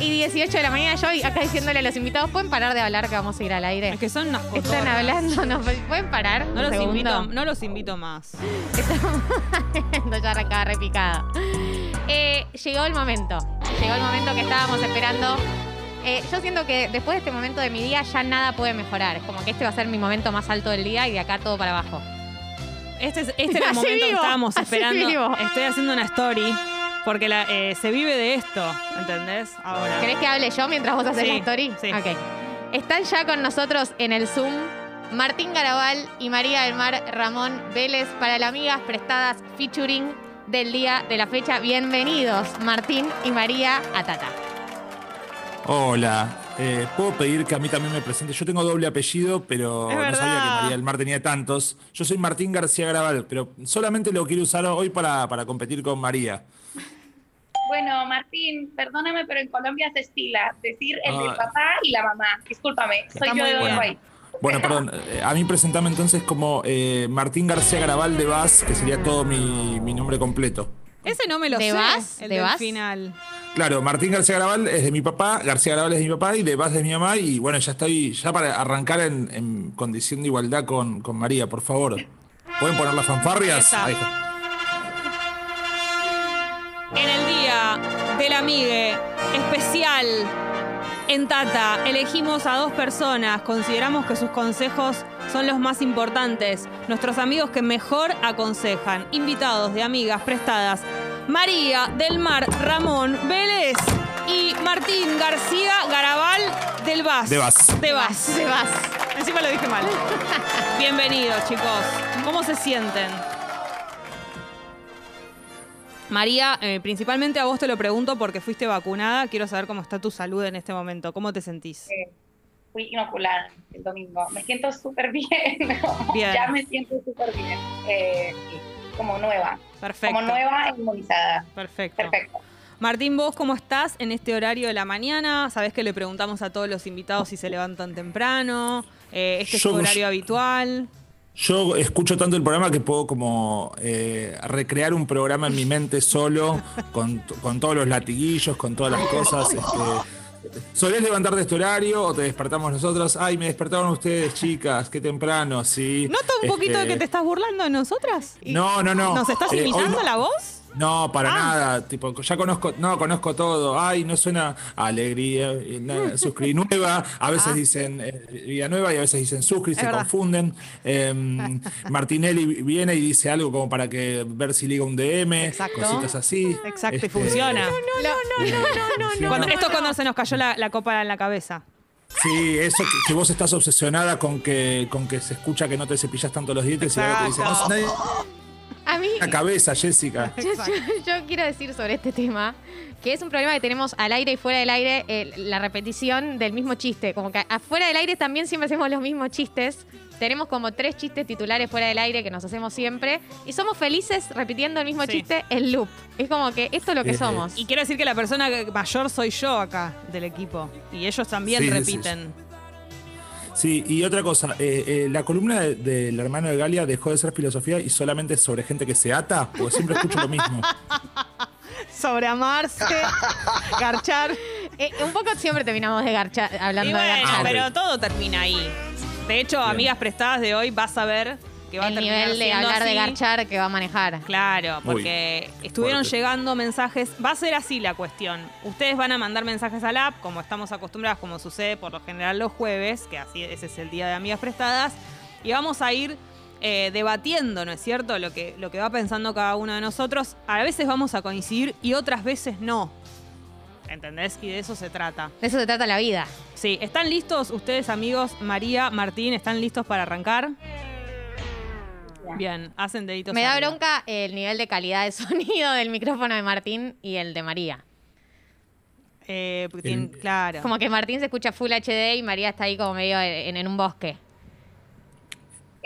y 18 de la mañana. Yo acá diciéndole a los invitados, ¿pueden parar de hablar que vamos a ir al aire? Es que son unas Están cotorras. hablando, no, ¿pueden parar? No un los, segundo? invito, no los invito más. Estamos ya arrancaba repicada. Eh, llegó el momento. Llegó el momento que estábamos esperando. Eh, yo siento que después de este momento de mi día ya nada puede mejorar. Es como que este va a ser mi momento más alto del día y de acá todo para abajo. Este, es, este era el momento que vivo, estábamos así esperando. vivo. Estoy haciendo una story porque la- eh, se vive de esto, ¿entendés? Ahora. ¿Querés que hable yo mientras vos haces Sí, la story? sí. Ok. Están ya con nosotros en el Zoom Martín Garabal y María del Mar Ramón Vélez para las amigas prestadas featuring del día de la fecha. Bienvenidos, Martín y María Atata. Hola, eh, ¿puedo pedir que a mí también me presente? Yo tengo doble apellido, pero Es no sabía verdad. que María del Mar tenía tantos. Yo soy Martín García Graval, pero solamente lo quiero usar hoy para, para competir con María. Bueno, Martín, perdóname, pero en Colombia se estila decir el del Ah. papá y la mamá. Discúlpame, soy Está yo muy de. Uruguay. Bueno, perdón, a mí presentame entonces como eh, Martín García Graval de Vaz, que sería todo mi, mi nombre completo. Ese no me lo ¿De sé. Vaz? El ¿De del Vaz? final. Claro, Martín García Graval es de mi papá, García Graval es de mi papá y de Vaz de mi mamá. Y bueno, ya estoy, ya para arrancar en, en condición de igualdad con, con María, por favor. ¿Pueden poner las fanfarrias? Esa. Ahí está. En el día del amigue especial en Tata, elegimos a dos personas. Consideramos que sus consejos son los más importantes. Nuestros amigos que mejor aconsejan. Invitados de amigas prestadas. María del Mar Ramón Vélez y Martín García Garabal del Vaz. De Vaz. De Vaz. Se vas. Encima lo dije mal. Bienvenidos, chicos. ¿Cómo se sienten? María, eh, principalmente a vos te lo pregunto porque fuiste vacunada. Quiero saber cómo está tu salud en este momento. ¿Cómo te sentís? Eh, Fui inoculada el domingo. Me siento súper bien. Bien. Ya me siento súper bien. Eh, como nueva. Perfecto. Como nueva inmunizada. Perfecto. Perfecto. Martín, ¿vos cómo estás en este horario de la mañana? Sabés que le preguntamos a todos los invitados si se levantan temprano. Eh, ¿Este es tu horario habitual? Yo escucho tanto el programa que puedo como eh, recrear un programa en mi mente solo, con, con todos los latiguillos, con todas las cosas. Este, ¿Solés levantarte de este horario o te despertamos nosotros? Ay, me despertaron ustedes, chicas, qué temprano, sí. ¿Nota un poquito de Este, que te estás burlando de nosotras? No, no, no. ¿Nos estás Eh, imitando no- la voz? No, para Ah. nada. Tipo, ya conozco, no, conozco todo. Ay, no suena alegría, eh, na- suscri nueva. A veces dicen eh, vida nueva y a veces dicen suscri, se Ah. verdad. confunden. Em, Martinelli viene y dice algo como para que ver si liga un DM, Exacto. cositas así. Exacto, y Este, funciona. No, no, no, no, no, no. Cuando- esto es cuando se nos cayó la, la copa en la cabeza. Sí, eso que, que vos estás obsesionada con que, con que se escucha que no te cepillas tanto los dientes y ahora te dicen, no, nadie- A mí, la cabeza, Jessica. yo, yo- yo quiero decir sobre este tema que es un problema que tenemos al aire y fuera del aire, eh, la repetición del mismo chiste. Como que afuera del aire también siempre hacemos los mismos chistes. Tenemos como tres chistes titulares fuera del aire que nos hacemos siempre. Y somos felices repitiendo el mismo Sí. chiste en loop. Es como que esto es lo que somos. Y quiero decir que la persona mayor soy yo acá del equipo. Y ellos también Sí, sí, repiten. Sí, y otra cosa, eh, eh, la columna de- del hermano de Galia dejó de ser filosofía y solamente es sobre gente que se ata, porque siempre escucho lo mismo. Sobre amarse, garchar. Eh, un poco siempre terminamos de garchar, hablando Y de bueno, garchar. pero todo termina ahí. De hecho, amigas prestadas de hoy vas a ver que va a el terminar nivel de hablar de garchar que va a manejar. Claro, Uy, porque estuvieron fuerte. llegando mensajes. Va a ser así la cuestión. Ustedes van a mandar mensajes al app, como estamos acostumbradas, como sucede por lo general los jueves, que así ese es el día de amigas prestadas. Y vamos a ir eh, debatiendo, ¿no es cierto? Lo que, lo que va pensando cada uno de nosotros. A veces vamos a coincidir y otras veces no. ¿Entendés? Y de eso se trata. De eso se trata la vida. Sí, ¿están listos ustedes, amigos? María, Martín, ¿están listos para arrancar? Bien, hacen deditos. Me da arriba. bronca el nivel de calidad de sonido del micrófono de Martín y el de María. Eh, porque claro. Como que Martín se escucha Full HD y María está ahí como medio en, en un bosque.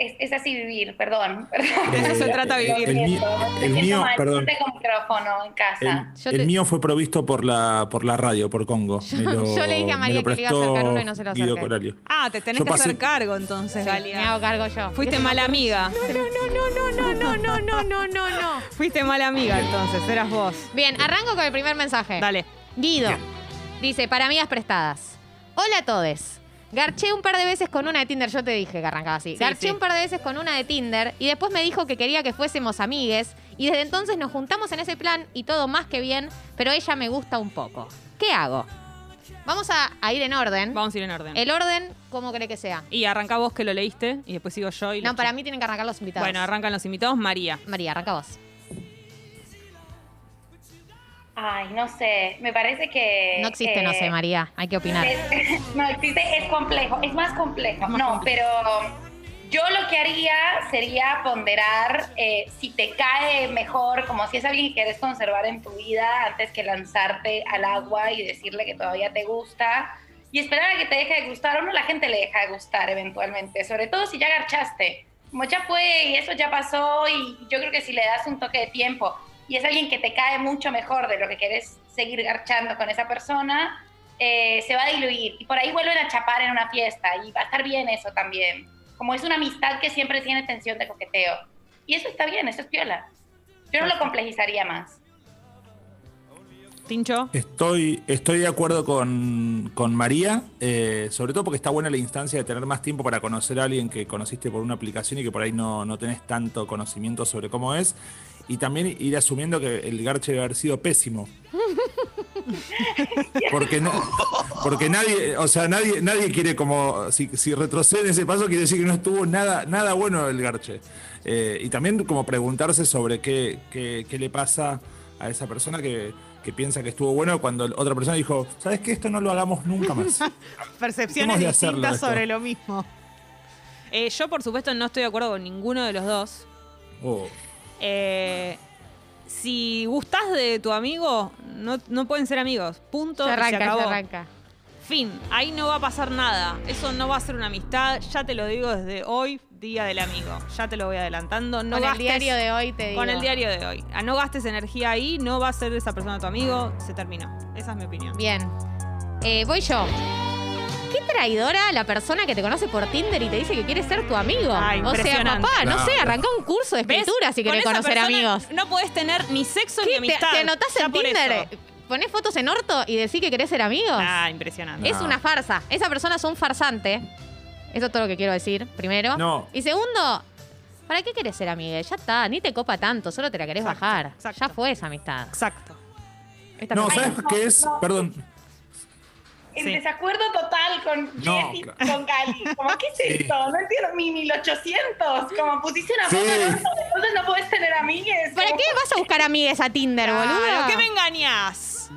Es, es así vivir, perdón. De eso se trata vivir. El, mío- el mío, mal, perdón, tengo micrófono en casa. el, mío fue provisto por la, por la radio, por Congo. Me lo- yo le dije a María que le iba a acercar uno y no se lo Guido acerqué. Ah, te tenés Yo que hacer cargo entonces, Me hago cargo yo. Fuiste mala amiga. No, no, no, no, no, no, no, no, no. Fuiste mala amiga entonces, eras vos. Bien, arranco con el primer mensaje. Dale. Guido. Dice, para amigas prestadas. Hola a todes. Garché un par de veces con una de Tinder. Yo te dije que arrancaba así. Sí, Garché sí. un par de veces con una de Tinder y después me dijo que quería que fuésemos amigues. Y desde entonces nos juntamos en ese plan y todo más que bien, pero ella me gusta un poco. ¿Qué hago? Vamos a, a ir en orden. Vamos a ir en orden. El orden, ¿cómo cree que sea? Y arranca vos que lo leíste y después sigo yo y No, para mí tienen que arrancar los invitados. Bueno, arrancan los invitados. María. María, arranca vos. Ay, no sé, me parece que... No existe, no eh, sé, María. Hay que opinar. es- no existe, es complejo, es más complejo. No, pero yo lo que haría sería ponderar eh, si te cae mejor, como si es alguien que quieres conservar en tu vida antes que lanzarte al agua y decirle que todavía te gusta y esperar a que te deje de gustar o no, la gente le deja de gustar eventualmente, sobre todo si ya garchaste. Como ya fue y eso ya pasó y yo creo que si le das un toque de tiempo y es alguien que te cae mucho mejor de lo que quieres seguir garchando con esa persona, eh, se va a diluir y por ahí vuelven a chapar en una fiesta y va a estar bien eso también. Como es una amistad que siempre tiene tensión de coqueteo. Y eso está bien, eso es piola. Yo no lo complejizaría más. Tincho. Estoy, estoy de acuerdo con, con María, eh, sobre todo porque está buena la instancia de tener más tiempo para conocer a alguien que conociste por una aplicación y que por ahí no, no tenés tanto conocimiento sobre cómo es. Y también ir asumiendo que el garche debe haber sido pésimo. Porque, no- porque nadie, o sea, nadie, nadie quiere como, si, si retrocede ese paso, quiere decir que no estuvo nada, nada bueno el garche. Eh, y también como preguntarse sobre qué, qué, qué le pasa a esa persona que, que piensa que estuvo bueno cuando otra persona dijo, ¿sabes qué? Esto no lo hagamos nunca más. Percepciones distintas sobre lo mismo. Eh, yo, por supuesto, no estoy de acuerdo con ninguno de los dos. Oh. Eh, si gustás de tu amigo, no, no pueden ser amigos. Punto. Se y arranca, se acabó. se arranca. Fin. Ahí no va a pasar nada. Eso no va a ser una amistad. Ya te lo digo desde hoy, día del amigo. Ya te lo voy adelantando. No Con el diario de hoy te digo. Con el diario de hoy. Ah, No gastes energía ahí, no va a ser esa persona tu amigo. Se terminó. Esa es mi opinión. Bien. Eh, voy yo. Qué traidora la persona que te conoce por Tinder y te dice que quiere ser tu amigo. Ay, o sea, papá, no sé, arrancá un curso de ¿Ves? escritura si Con querés conocer persona amigos. No podés tener ni sexo ni ¿Qué? ¿Te, amistad. te anotás en Tinder? eso. ¿Ponés fotos en orto y decís que querés ser amigos? Ah, impresionante. Es No. una farsa. Esa persona es un farsante. Eso es todo lo que quiero decir, primero. No. Y segundo, ¿para qué querés ser amiga? Ya está, ni te copa tanto, solo te la querés Exacto, bajar. exacto. Ya fue esa amistad. Exacto. Esta No, mi ¿sabes qué es? no. Perdón. En Sí. desacuerdo total con No, Jessy, claro. con Gali. Como, ¿qué es Sí. esto? No entiendo. Mi 1800. Como pusiste una Sí. foto en orto, entonces no puedes tener amigues. ¿Para Como, qué vas a buscar amigues a Tinder, boludo? Claro, ¿Qué me engañas?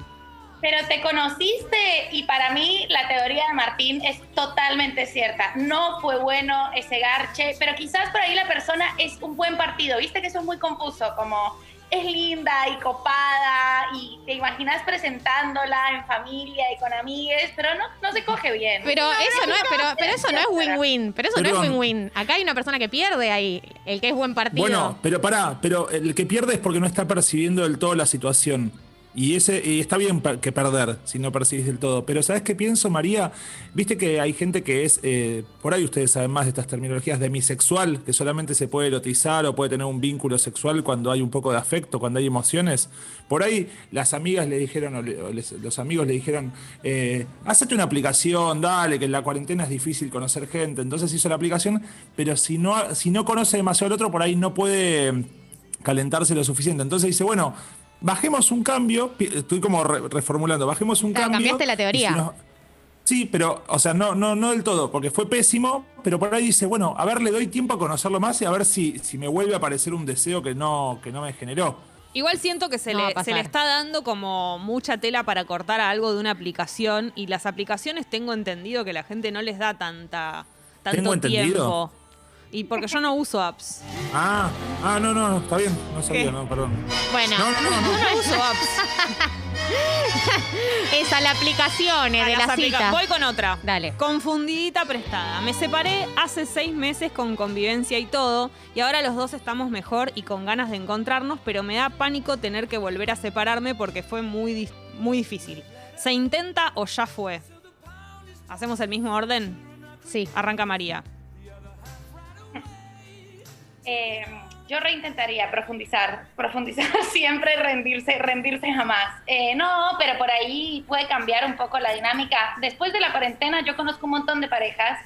Pero te conociste y para mí la teoría de Martín es totalmente cierta. No fue bueno ese garche, pero quizás por ahí la persona es un buen partido. Viste que eso es muy confuso, como es linda y copada y te imaginas presentándola en familia y con amigues, pero no, no se coge bien. Pero eso no es, pero, pero eso no es win-win. Pero eso no es win-win. Acá hay una persona que pierde ahí, el que es buen partido. Bueno, pero pará, pero el que pierde es porque no está percibiendo del todo la situación. Y ese y está bien que perder si no percibís del todo. Pero ¿sabes qué pienso, María? Viste que hay gente que es, eh, por ahí ustedes saben más de estas terminologías, demisexual, que solamente se puede erotizar o puede tener un vínculo sexual cuando hay un poco de afecto, cuando hay emociones. Por ahí las amigas le dijeron, o le- los amigos le dijeron, eh, una aplicación, dale, que en la cuarentena es difícil conocer gente. Entonces hizo la aplicación, pero si no, si no conoce demasiado al otro, por ahí no puede calentarse lo suficiente. Entonces dice, bueno, bajemos un cambio, estoy como re- reformulando, bajemos un Claro, cambio. cambiaste la teoría. si nos- Sí, pero, o sea, no, no, no del todo, porque fue pésimo, pero por ahí dice, bueno, a ver, le doy tiempo a conocerlo más y a ver si, si me vuelve a aparecer un deseo que no, que no me generó. Igual siento que se, No le, se le está dando como mucha tela para cortar a algo de una aplicación y las aplicaciones tengo entendido que la gente no les da tanta tanto ¿Tengo entendido? tiempo. Y porque yo no uso apps. Ah, ah, no, no, no, está bien, no sabía, ¿Qué? no, perdón. Bueno, No, no, no, no. Yo no uso apps. esa la aplicación eh, A de las la aplica- cita. Voy con otra. Dale. Confundidita prestada. Me separé hace seis meses con convivencia y todo, y ahora los dos estamos mejor y con ganas de encontrarnos, pero me da pánico tener que volver a separarme porque fue muy, dis- muy difícil. ¿Se intenta o ya fue? ¿Hacemos el mismo orden? Sí. Arranca María. Eh, Yo reintentaría profundizar, profundizar siempre, rendirse, rendirse jamás. Eh, no, pero por ahí puede cambiar un poco la dinámica. Después de la cuarentena yo conozco un montón de parejas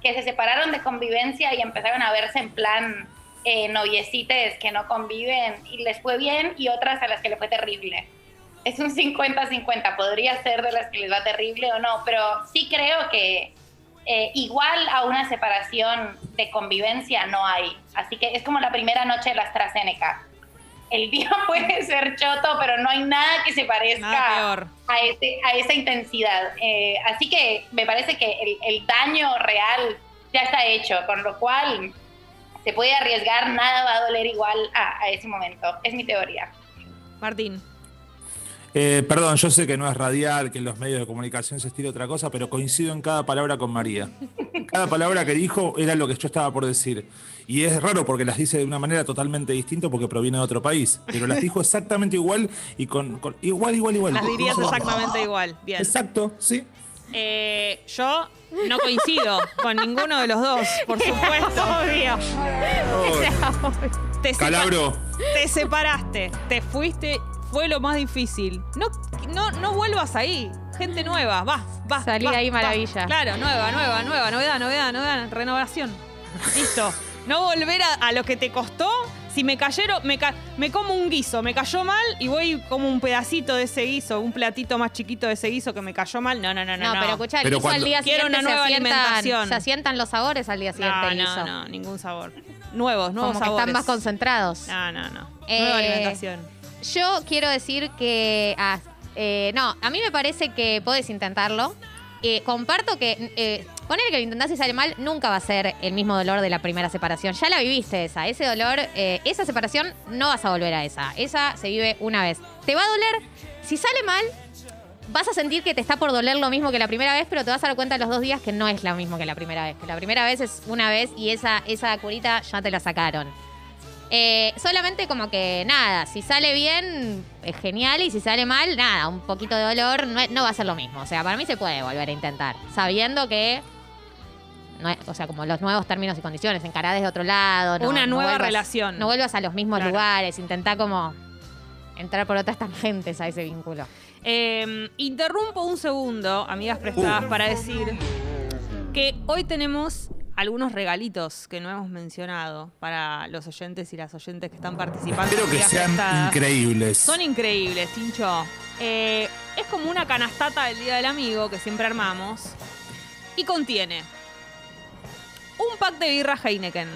que se separaron de convivencia y empezaron a verse en plan eh, noviecites que no conviven y les fue bien y otras a las que le fue terrible. Es un 50-50, podría ser de las que les va terrible o no, pero sí creo que eh, igual a una separación de convivencia no hay. Así que es como la primera noche de la AstraZeneca. El día puede ser choto, pero no hay nada que se parezca a, ese, a esa intensidad. Eh, así que me parece que el, el daño real ya está hecho, con lo cual se puede arriesgar, nada va a doler igual a, a ese momento. Es mi teoría. Martín. Eh, perdón, yo sé que no es radial, que en los medios de comunicación se estira otra cosa, pero coincido en cada palabra con María. Cada palabra que dijo era lo que yo estaba por decir. Y es raro porque las dice de una manera totalmente distinta porque proviene de otro país. Pero las dijo exactamente igual y con, igual, igual, igual. Las dirías exactamente igual. Bien. Exacto, sí. Eh, yo no coincido con ninguno de los dos, por supuesto. Obvio. Te Calabro. Te separaste, te fuiste fue lo más difícil. No, no, no vuelvas ahí. Gente nueva, va, va. Salí ahí, maravilla. Claro, nueva, nueva, nueva, novedad, novedad, novedad, renovación. Listo. No volver a, lo que te costó. Si me cayeron, me, me como un guiso, me cayó mal y voy como un pedacito de ese guiso, un platito más chiquito de ese guiso que me cayó mal. No, no, no, no. No, pero escucha, el guiso al día Quiero siguiente una nueva se, asientan, alimentación. se asientan los sabores al día siguiente. No, no, no, ningún sabor. Nuevos, nuevos como que sabores. están más concentrados. No, no, no. Eh, Nueva alimentación. Yo quiero decir que. ah, eh, no, a mí me parece que podés intentarlo. Eh, comparto que. Eh, poner que lo intentás y sale mal, nunca va a ser el mismo dolor de la primera separación. Ya la viviste esa. Ese dolor, eh, esa separación, no vas a volver a esa. Esa se vive una vez. Te va a doler. Si sale mal, vas a sentir que te está por doler lo mismo que la primera vez, pero te vas a dar cuenta en los dos días que no es lo mismo que la primera vez. Que la primera vez es una vez y esa, esa curita ya te la sacaron. Eh, solamente como que nada, si sale bien es genial y si sale mal, nada, un poquito de dolor no, no va a ser lo mismo. O sea, para mí se puede volver a intentar, sabiendo que, no es- o sea, como los nuevos términos y condiciones, encará desde otro lado. no- Una no nueva vuelvas- relación. No vuelvas a los mismos Claro. lugares, intentá como entrar por otras tangentes a ese vínculo. Eh, interrumpo un segundo, amigas prestadas, Uh. para decir que hoy tenemos algunos regalitos que no hemos mencionado para los oyentes y las oyentes que están participando. Espero que sean Prestadas. increíbles. Son increíbles, Tincho. Eh, es como una canastata del Día del Amigo que siempre armamos y contiene un pack de birra Heineken,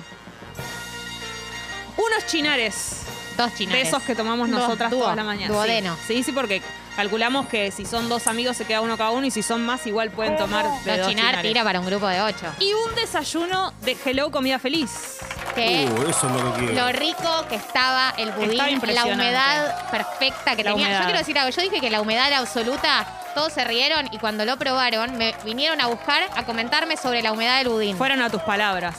unos chinares Dos de chinares. esos que tomamos Dos, nosotras dúo, toda la mañana. duodeno. Sí. sí, sí, porque calculamos que si son dos amigos se queda uno cada uno y si son más igual pueden tomar de Dos chinar chinares. tira para un grupo de ocho. Y un desayuno de Hello Comida Feliz. Que Uh, eso es lo que quiero. lo rico que estaba el budín, Estaba la impresionante. humedad perfecta que La tenía. humedad. Yo quiero decir algo, yo dije que la humedad era absoluta, todos se rieron y cuando lo probaron me vinieron a buscar a comentarme sobre la humedad del budín. Fueron a tus palabras.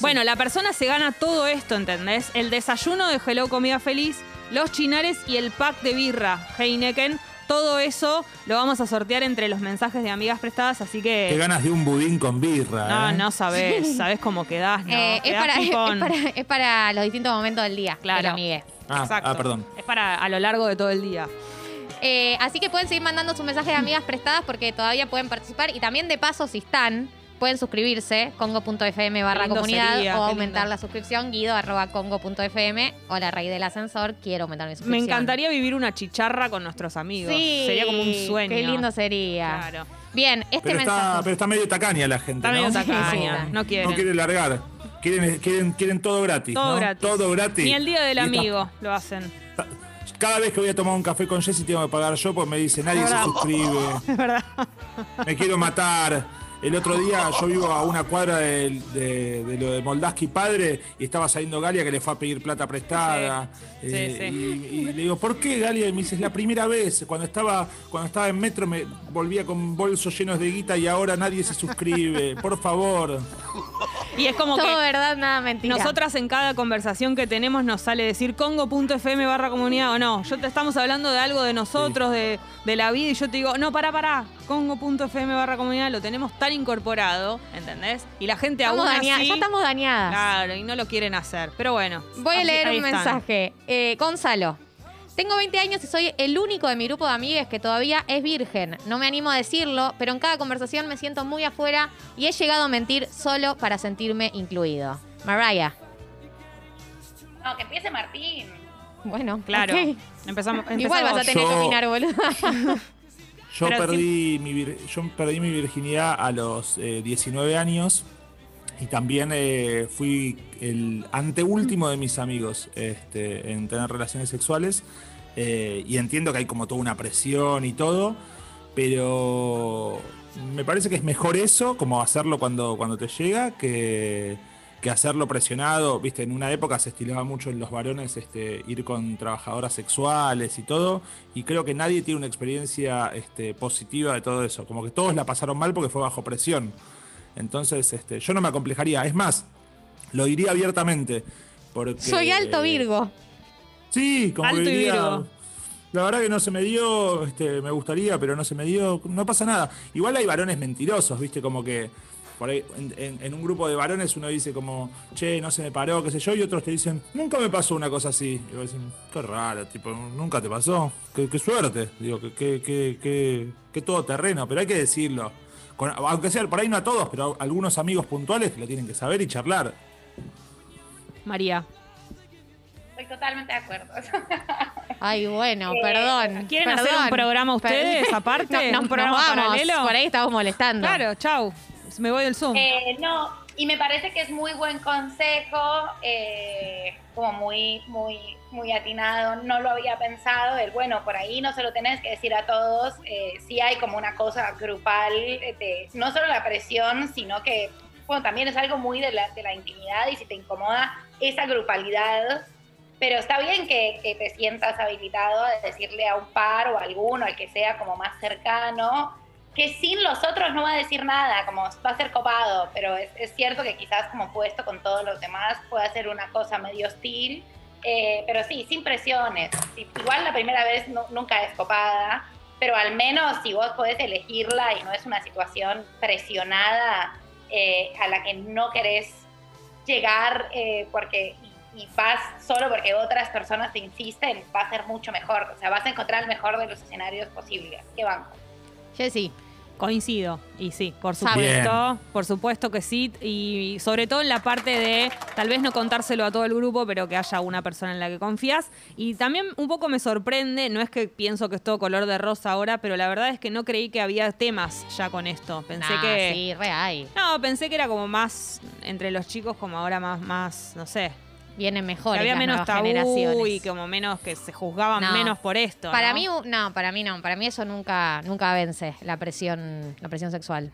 Bueno, la persona se gana todo esto, ¿entendés? El desayuno de Hello Comida Feliz, los chinares y el pack de birra Heineken. Todo eso lo vamos a sortear entre los mensajes de amigas prestadas, así Qué que... ganas de un budín con birra. No, ¿eh? no sabés, sabés cómo quedás, ¿no? Eh, es, Quedás para, es, pipón. para, es para los distintos momentos del día, Claro. amigue. Ah, Exacto. ah, perdón. Es para a lo largo de todo el día. Eh, así que pueden seguir mandando sus mensajes de amigas prestadas porque todavía pueden participar y también de paso si están pueden suscribirse congo.fm barra comunidad sería, o aumentar la suscripción guido arroba congo.fm o la raíz del ascensor quiero aumentar mi Me suscripción. encantaría vivir una chicharra con nuestros amigos. Sí, Sería como un sueño. Qué lindo sería. Claro. Bien, este Pero está, mensaje. pero está medio tacaña la gente, Está medio ¿no? tacaña, Sí. no quieren. No quiere largar. Quieren, quieren, quieren todo gratis. Todo ¿no? gratis. Todo gratis. Ni el día del Y amigo lo hacen. Cada vez que voy a tomar un café con Jessy tengo que pagar yo porque me dice nadie se suscribe. Es verdad. Me quiero matar. El otro día yo vivo a una cuadra de, de lo de Moldaski padre y estaba saliendo Galia que le fue a pedir plata prestada. Sí, sí, Eh, sí. Y, y le digo, ¿por qué Galia? Y me dice, es la primera vez. Cuando estaba, cuando estaba en metro me volvía con bolsos llenos de guita y ahora nadie se suscribe. Por favor. Y es como Todo que verdad, nada mentira. nosotras en cada conversación que tenemos nos sale decir congo.fm barra comunidad o no. Yo te estamos hablando de algo de nosotros, de, de la vida, y yo te digo, no, para, para, congo.fm barra comunidad lo tenemos tan incorporado, ¿entendés? Y la gente Estamos aún daña- así... ya estamos dañadas. Claro, y no lo quieren hacer. Pero bueno. Voy a leer un están. mensaje. Eh, Gonzalo. Tengo 20 años y soy el único de mi grupo de amigues que todavía es virgen. No me animo a decirlo, pero en cada conversación me siento muy afuera y he llegado a mentir solo para sentirme incluido. Mariah. No, que empiece Martín. Bueno, Claro. ok. Empezamos, Igual vas a tener que Yo- opinar, boludo. Yo Pero perdí, mi, vir- yo perdí mi virginidad a los eh, 19 años y también eh, fui el anteúltimo de mis amigos este, en tener relaciones sexuales eh, y entiendo que hay como toda una presión y todo, pero me parece que es mejor eso, como hacerlo cuando, cuando te llega, que, que hacerlo presionado. Viste, en una época se estilaba mucho en los varones este, ir con trabajadoras sexuales y todo, y creo que nadie tiene una experiencia este, positiva de todo eso. Como que todos la pasaron mal porque fue bajo presión. Entonces, este, yo no me acomplejaría. Es más, lo diría abiertamente. Porque, Soy alto Virgo. Sí, como Alto que y diría, Virgo. La verdad que no se me dio, este, me gustaría, pero no se me dio, no pasa nada. Igual hay varones mentirosos, viste, como que por ahí en, en- en un grupo de varones uno dice como, che, no se me paró, qué sé yo, y otros te dicen, nunca me pasó una cosa así. Y vos decís, qué raro, tipo, nunca te pasó, qué, qué suerte, digo, que, que, que, que, que todo terreno, pero hay que decirlo. Con- aunque sea por ahí no a todos, pero a algunos amigos puntuales lo tienen que saber y charlar. María. Estoy totalmente de acuerdo. Ay, bueno, Eh, perdón. ¿quieren hacer un programa ustedes aparte? No, ¿Un nos programa vamos, paralelo? Por ahí estamos molestando. Claro, chau. Me voy del Zoom. Eh, no, y me parece que es muy buen consejo, eh, como muy, muy, muy atinado. No lo había pensado. El bueno, por ahí no se lo tenés que decir a todos. Eh, sí hay como una cosa grupal de no solo la presión, sino que bueno, también es algo muy de la, de la intimidad y si te incomoda esa grupalidad. Pero está bien que, que te sientas habilitado a decirle a un par o a alguno, al que sea como más cercano, que sin los otros no va a decir nada, como va a ser copado, pero es, cierto que quizás como puesto con todos los demás puede ser una cosa medio hostil, eh, pero sí, sin presiones. Igual la primera vez nu- nunca es copada, pero al menos si vos podés elegirla y no es una situación presionada eh, a la que no querés llegar eh, porque y vas solo porque otras personas te insisten, va a ser mucho mejor. O sea, vas a encontrar el mejor de los escenarios posibles. ¿Qué banco? Jessy. Coincido, y sí, por supuesto, por supuesto que sí, y sobre todo en la parte de tal vez no contárselo a todo el grupo, pero que haya una persona en la que confías. Y también un poco me sorprende, no es que pienso que es todo color de rosa ahora, pero la verdad es que no creí que había temas ya con esto. Pensé Nah, que... Sí, re hay. No, pensé que era como más entre los chicos, como ahora más, más, no sé, Vienen que mejores había las menos tabú generaciones. y como menos que se juzgaban No. menos por esto. Para ¿no? mí, no, para mí no. Para mí eso nunca, nunca vence la presión, la presión sexual.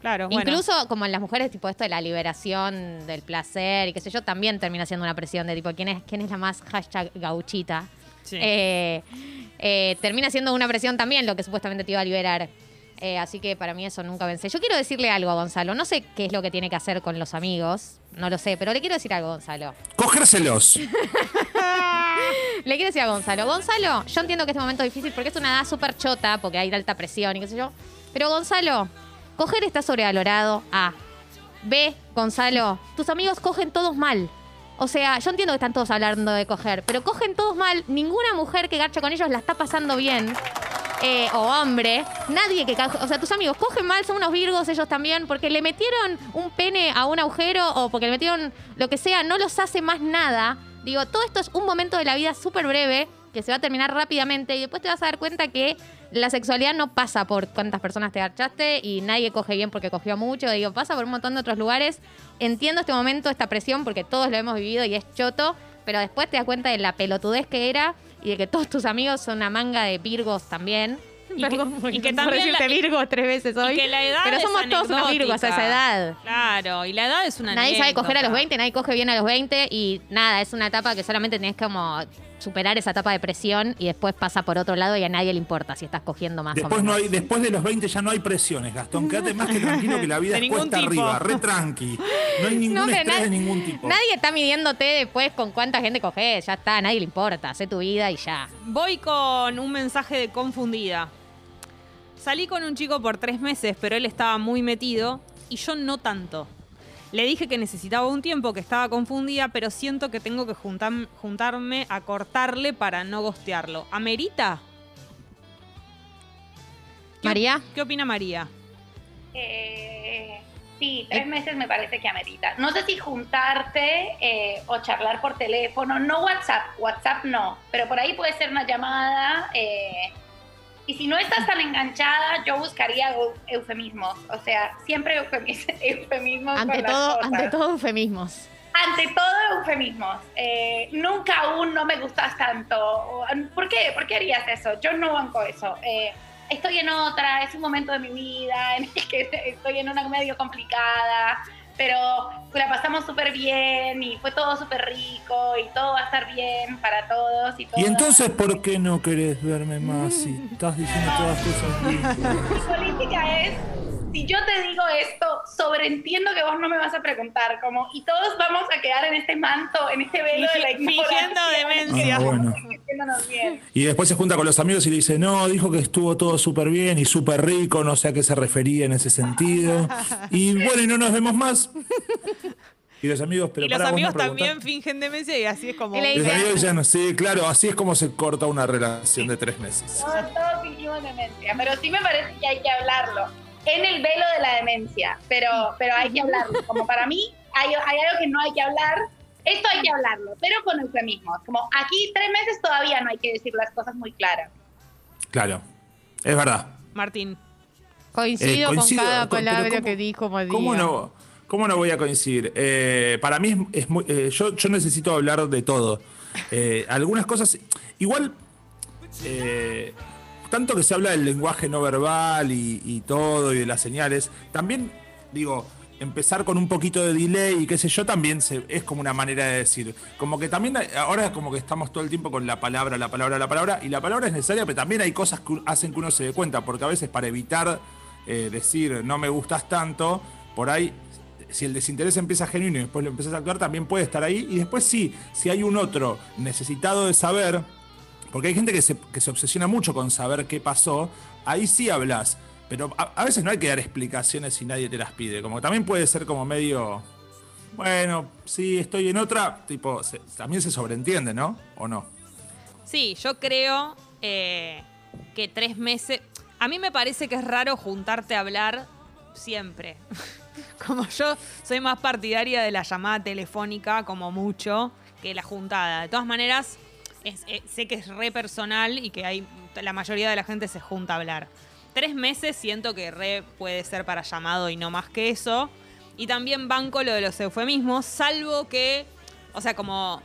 claro, bueno. Incluso como en las mujeres, tipo esto de la liberación del placer y qué sé yo, también termina siendo una presión de tipo quién es, quién es la más hashtag gauchita. Sí. Eh, eh, termina siendo una presión también lo que supuestamente te iba a liberar. Eh, así que para mí eso nunca vence. Yo quiero decirle algo a Gonzalo. No sé qué es lo que tiene que hacer con los amigos. No lo sé, pero le quiero decir algo a Gonzalo. Cogérselos. Le quiero decir a Gonzalo. Gonzalo, yo entiendo que este momento es difícil porque es una edad súper chota, porque hay alta presión y qué sé yo. Pero Gonzalo, coger está sobrevalorado. A. B. Gonzalo, tus amigos cogen todos mal. O sea, yo entiendo que están todos hablando de coger, pero cogen todos mal. Ninguna mujer que garcha con ellos la está pasando bien. Eh, o hombre, nadie que... O sea, tus amigos cogen mal, son unos virgos ellos también, porque le metieron un pene a un agujero o porque le metieron lo que sea, no los hace más nada. Digo, todo esto es un momento de la vida súper breve que se va a terminar rápidamente y después te vas a dar cuenta que la sexualidad no pasa por cuántas personas te garchaste y nadie coge bien porque cogió mucho. Digo, pasa por un montón de otros lugares. Entiendo este momento, esta presión, porque todos lo hemos vivido y es choto, pero después te das cuenta de la pelotudez que era y de que todos tus amigos son una manga de virgos también. Y que- y que también decirte la- virgos tres veces hoy. Y que la edad pero es somos todos unos virgos a esa edad. Claro, y la edad es una Nadie sabe coger a los anécdota. 20, nadie coge bien a los 20 y nada, es una etapa que solamente tenés como superar esa etapa de presión y después pasa por otro lado y a nadie le importa si estás cogiendo más o Después, menos. no hay, después de los 20 ya no hay presiones, Gastón. Quédate más que tranquilo que la vida es cuesta tipo. arriba, re tranqui. No hay ningún No, estrés de ningún tipo. Nadie está midiéndote después con cuánta gente coges, ya está, a nadie le importa, haz tu vida y ya. Voy con un mensaje de confundida. Salí con un chico por tres meses, pero él estaba muy metido y yo no tanto. Le dije que necesitaba un tiempo, que estaba confundida, pero siento que tengo que juntam- juntarme a cortarle para no gostearlo. ¿Amerita? ¿Qué- María. ¿Qué opina María? Eh, sí, tres meses me parece que amerita. No sé si juntarte eh, o charlar por teléfono, no WhatsApp, WhatsApp no, pero por ahí puede ser una llamada. eh, y si no estás tan enganchada, yo buscaría eu- eufemismos, o sea, siempre eufemis- eufemismos. Ante con las todo, cosas. ante todo eufemismos. Ante todo, eufemismos. Eh, nunca aún no me gustas tanto. ¿Por qué? ¿Por qué harías eso? Yo no banco eso. Eh, estoy en otra, es un momento de mi vida en el que estoy en una medio complicada, pero la pasamos súper bien y fue todo súper rico y todo va a estar bien para todos y Y todas. entonces, ¿por qué no querés verme más si estás diciendo todas cosas? Mi política es, si yo te digo esto, sobreentiendo que vos no me vas a preguntar, como, y todos vamos a quedar en este manto, en este velo de la ignorancia. fingiendo demencia. Ah, bueno. Y después se junta con los amigos y le dice, no, dijo que estuvo todo súper bien y súper rico, no sé a qué se refería en ese sentido. Y bueno, y no nos vemos más. Y los amigos, pero y los vos no amigos también fingen demencia y así es como... Los amigos dicen, sí, claro, así es como se corta una relación de tres meses. Todos, todos fingimos demencia, pero sí me parece que hay que hablarlo. En el velo de la demencia, pero, pero hay que hablarlo. Como para mí, hay, hay algo que no hay que hablar. Esto hay que hablarlo, pero con eufemismos. Como aquí tres meses todavía no hay que decir las cosas muy claras. Claro, es verdad. Martín. Coincido, Eh, coincido con cada con- palabra ¿cómo- que dijo María. ¿Cómo no, cómo no voy a coincidir? Eh, para mí es, es muy. eh, yo, yo necesito hablar de todo. Eh, algunas cosas. Igual. Tanto que se habla del lenguaje no verbal y, todo y de las señales. También, digo. Empezar con un poquito de delay y qué sé yo, también es como una manera de decir. Como que también ahora es como que estamos todo el tiempo con la palabra, la palabra, la palabra, y la palabra es necesaria, pero también hay cosas que hacen que uno se dé cuenta, porque a veces para evitar eh, decir no me gustas tanto, por ahí, si el desinterés empieza genuino y después lo empiezas a actuar, también puede estar ahí. Y después sí, si hay un otro necesitado de saber, porque hay gente que se, obsesiona mucho con saber qué pasó, ahí sí hablas. Pero a, veces no hay que dar explicaciones si nadie te las pide. Como también puede ser como medio. Bueno, sí, estoy en otra. Tipo, también se sobreentiende, ¿no? ¿O no? Sí, yo creo eh, que tres meses. A mí me parece que es raro juntarte a hablar siempre. como yo soy más partidaria de la llamada telefónica, como mucho, que la juntada. De todas maneras, es- eh, sé que es re personal y que hay la mayoría de la gente se junta a hablar. Tres meses siento que re puede ser para llamado y no más que eso. Y también banco lo de los eufemismos, salvo que, o sea, como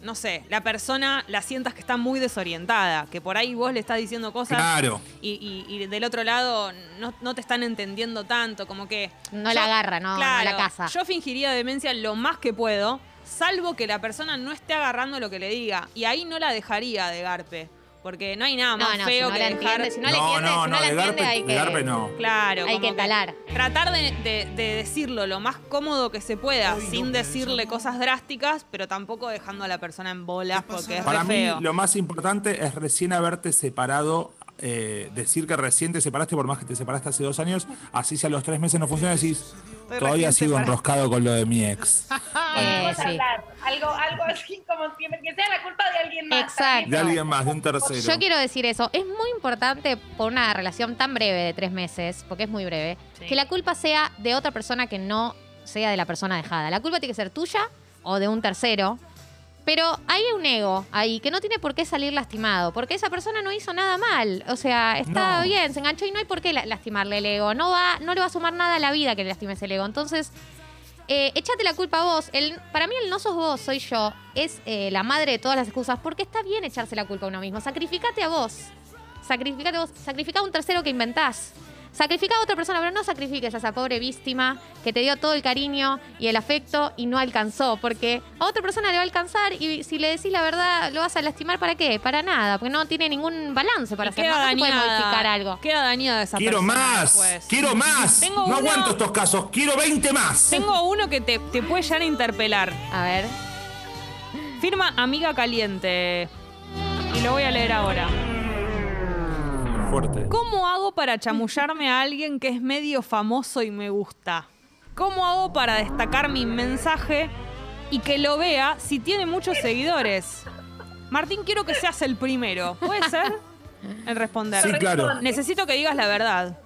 no sé, la persona la sientas que está muy desorientada, que por ahí vos le estás diciendo cosas Claro. y, y- y del otro lado no, no te están entendiendo tanto, como que... No la agarra, no, no claro, la casa. Yo fingiría demencia lo más que puedo, salvo que la persona no esté agarrando lo que le diga, y ahí no la dejaría de garpe, porque no hay nada No, más no, feo si no que la dejar... entiende, si no, le No, entiende, no, si no, no, la de entiende garpe- hay de que... garpe no. Claro, Hay que talar. Tratar de, de- de decirlo lo más cómodo que se pueda, sin decirle cosas drásticas, pero tampoco dejando a la persona en bolas porque es Para re mí, feo. lo más importante es recién haberte separado. Eh, decir que recién te separaste, por más que te separaste hace dos años, así si a los tres meses no funciona, decís, todavía sigo separado". enroscado con lo de mi ex. Eh, sí. Algo, algo así como siempre, que sea la culpa de alguien más. Exacto. De alguien más, de un tercero. Yo quiero decir eso. Es muy importante por una relación tan breve de tres meses, porque es muy breve, Sí. que la culpa sea de otra persona que no sea de la persona dejada. La culpa tiene que ser tuya o de un tercero. Pero hay un ego ahí que no tiene por qué salir lastimado, porque esa persona no hizo nada mal. O sea, está No. bien, se enganchó y no hay por qué la- lastimarle el ego. No va, no le va a sumar nada a la vida que le lastimes el ego. Entonces, eh, échate la culpa a vos. El, para mí el no sos vos, soy yo. Es eh, la madre de todas las excusas. Porque está bien echarse la culpa a uno mismo. Sacrificate a vos. Sacrificate a vos. Sacrifica a un tercero que inventás. Sacrifica a otra persona, pero no sacrifiques a esa pobre víctima que te dio todo el cariño y el afecto y no alcanzó, porque a otra persona le va a alcanzar y si le decís la verdad lo vas a lastimar para qué? Para nada, porque no tiene ningún balance para hacer, queda no, no se puede modificar algo. Queda dañada esa Quiero persona más, después. quiero más. Tengo no uno- aguanto estos casos, quiero 20 más. Tengo uno que te, te puede llegar a interpelar. A ver. Firma Amiga Caliente. Y lo voy a leer ahora. Fuerte. ¿Cómo hago para chamullarme a alguien que es medio famoso y me gusta? ¿Cómo hago para destacar mi mensaje y que lo vea si tiene muchos seguidores? Martín, quiero que seas el primero. ¿Puede ser? En responder. Sí, claro. Necesito que digas la verdad.